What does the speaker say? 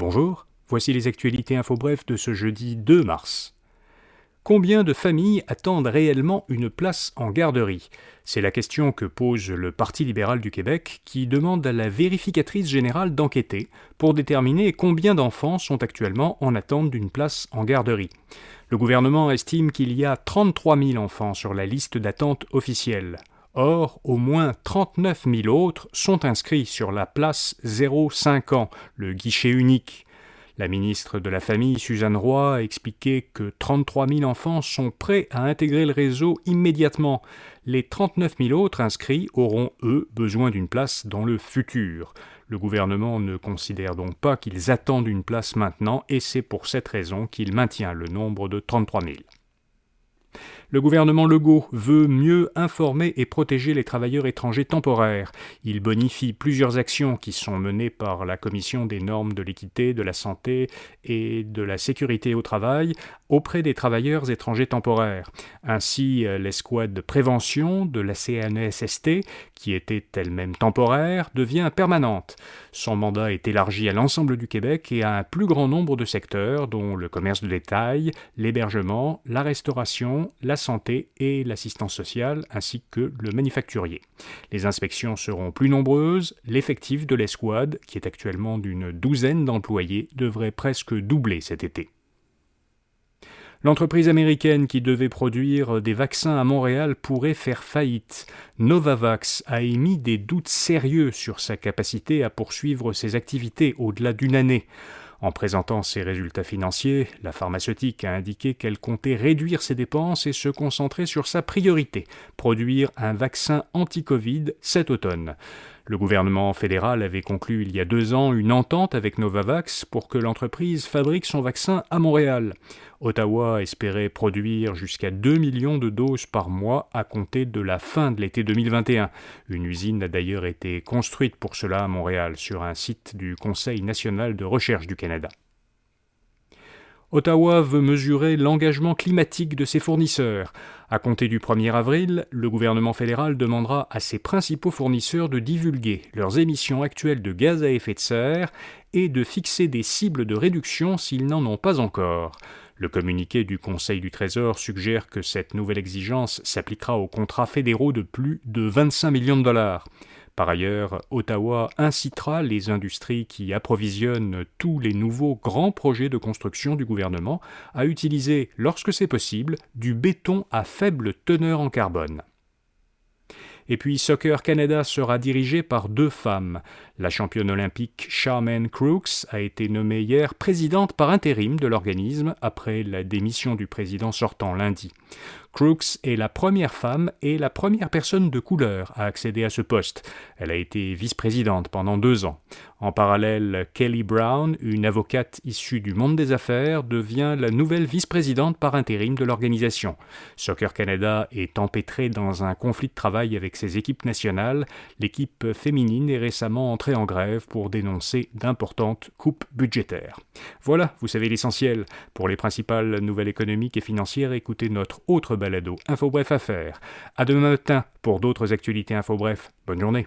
Bonjour, voici les actualités info bref de ce jeudi 2 mars. Combien de familles attendent réellement une place en garderie? C'est la question que pose le Parti libéral du Québec qui demande à la vérificatrice générale d'enquêter pour déterminer combien d'enfants sont actuellement en attente d'une place en garderie. Le gouvernement estime qu'il y a 33 000 enfants sur la liste d'attente officielle. Or, au moins 39 000 autres sont inscrits sur la place 0,5 ans, le guichet unique. La ministre de la Famille, Suzanne Roy, a expliqué que 33 000 enfants sont prêts à intégrer le réseau immédiatement. Les 39 000 autres inscrits auront, eux, besoin d'une place dans le futur. Le gouvernement ne considère donc pas qu'ils attendent une place maintenant et c'est pour cette raison qu'il maintient le nombre de 33 000. Le gouvernement Legault veut mieux informer et protéger les travailleurs étrangers temporaires. Il bonifie plusieurs actions qui sont menées par la Commission des normes de l'équité, de la santé et de la sécurité au travail auprès des travailleurs étrangers temporaires. Ainsi, l'escouade de prévention de la CNESST, qui était elle-même temporaire, devient permanente. Son mandat est élargi à l'ensemble du Québec et à un plus grand nombre de secteurs, dont le commerce de détail, l'hébergement, la restauration, la santé et l'assistance sociale, ainsi que le manufacturier. Les inspections seront plus nombreuses, l'effectif de l'escouade, qui est actuellement d'une douzaine d'employés, devrait presque doubler cet été. L'entreprise américaine qui devait produire des vaccins à Montréal pourrait faire faillite. Novavax a émis des doutes sérieux sur sa capacité à poursuivre ses activités au-delà d'une année. En présentant ses résultats financiers, la pharmaceutique a indiqué qu'elle comptait réduire ses dépenses et se concentrer sur sa priorité, produire un vaccin anti-Covid cet automne. Le gouvernement fédéral avait conclu il y a deux ans une entente avec Novavax pour que l'entreprise fabrique son vaccin à Montréal. Ottawa espérait produire jusqu'à 2 millions de doses par mois à compter de la fin de l'été 2021. Une usine a d'ailleurs été construite pour cela à Montréal sur un site du Conseil national de recherche du Canada. Ottawa veut mesurer l'engagement climatique de ses fournisseurs. À compter du 1er avril, le gouvernement fédéral demandera à ses principaux fournisseurs de divulguer leurs émissions actuelles de gaz à effet de serre et de fixer des cibles de réduction s'ils n'en ont pas encore. Le communiqué du Conseil du Trésor suggère que cette nouvelle exigence s'appliquera aux contrats fédéraux de plus de 25 millions de dollars. Par ailleurs, Ottawa incitera les industries qui approvisionnent tous les nouveaux grands projets de construction du gouvernement à utiliser, lorsque c'est possible, du béton à faible teneur en carbone. Et puis Soccer Canada sera dirigé par deux femmes. La championne olympique Charmaine Crooks a été nommée hier présidente par intérim de l'organisme après la démission du président sortant lundi. Crooks est la première femme et la première personne de couleur à accéder à ce poste. Elle a été vice-présidente pendant deux ans. En parallèle, Kelly Brown, une avocate issue du monde des affaires, devient la nouvelle vice-présidente par intérim de l'organisation. Soccer Canada est empêtré dans un conflit de travail avec ses équipes nationales. L'équipe féminine est récemment entrée en grève pour dénoncer d'importantes coupes budgétaires. Voilà, vous savez l'essentiel. Pour les principales nouvelles économiques et financières, écoutez notre autre balado Info Bref à faire. À demain matin pour d'autres actualités Info Bref. Bonne journée.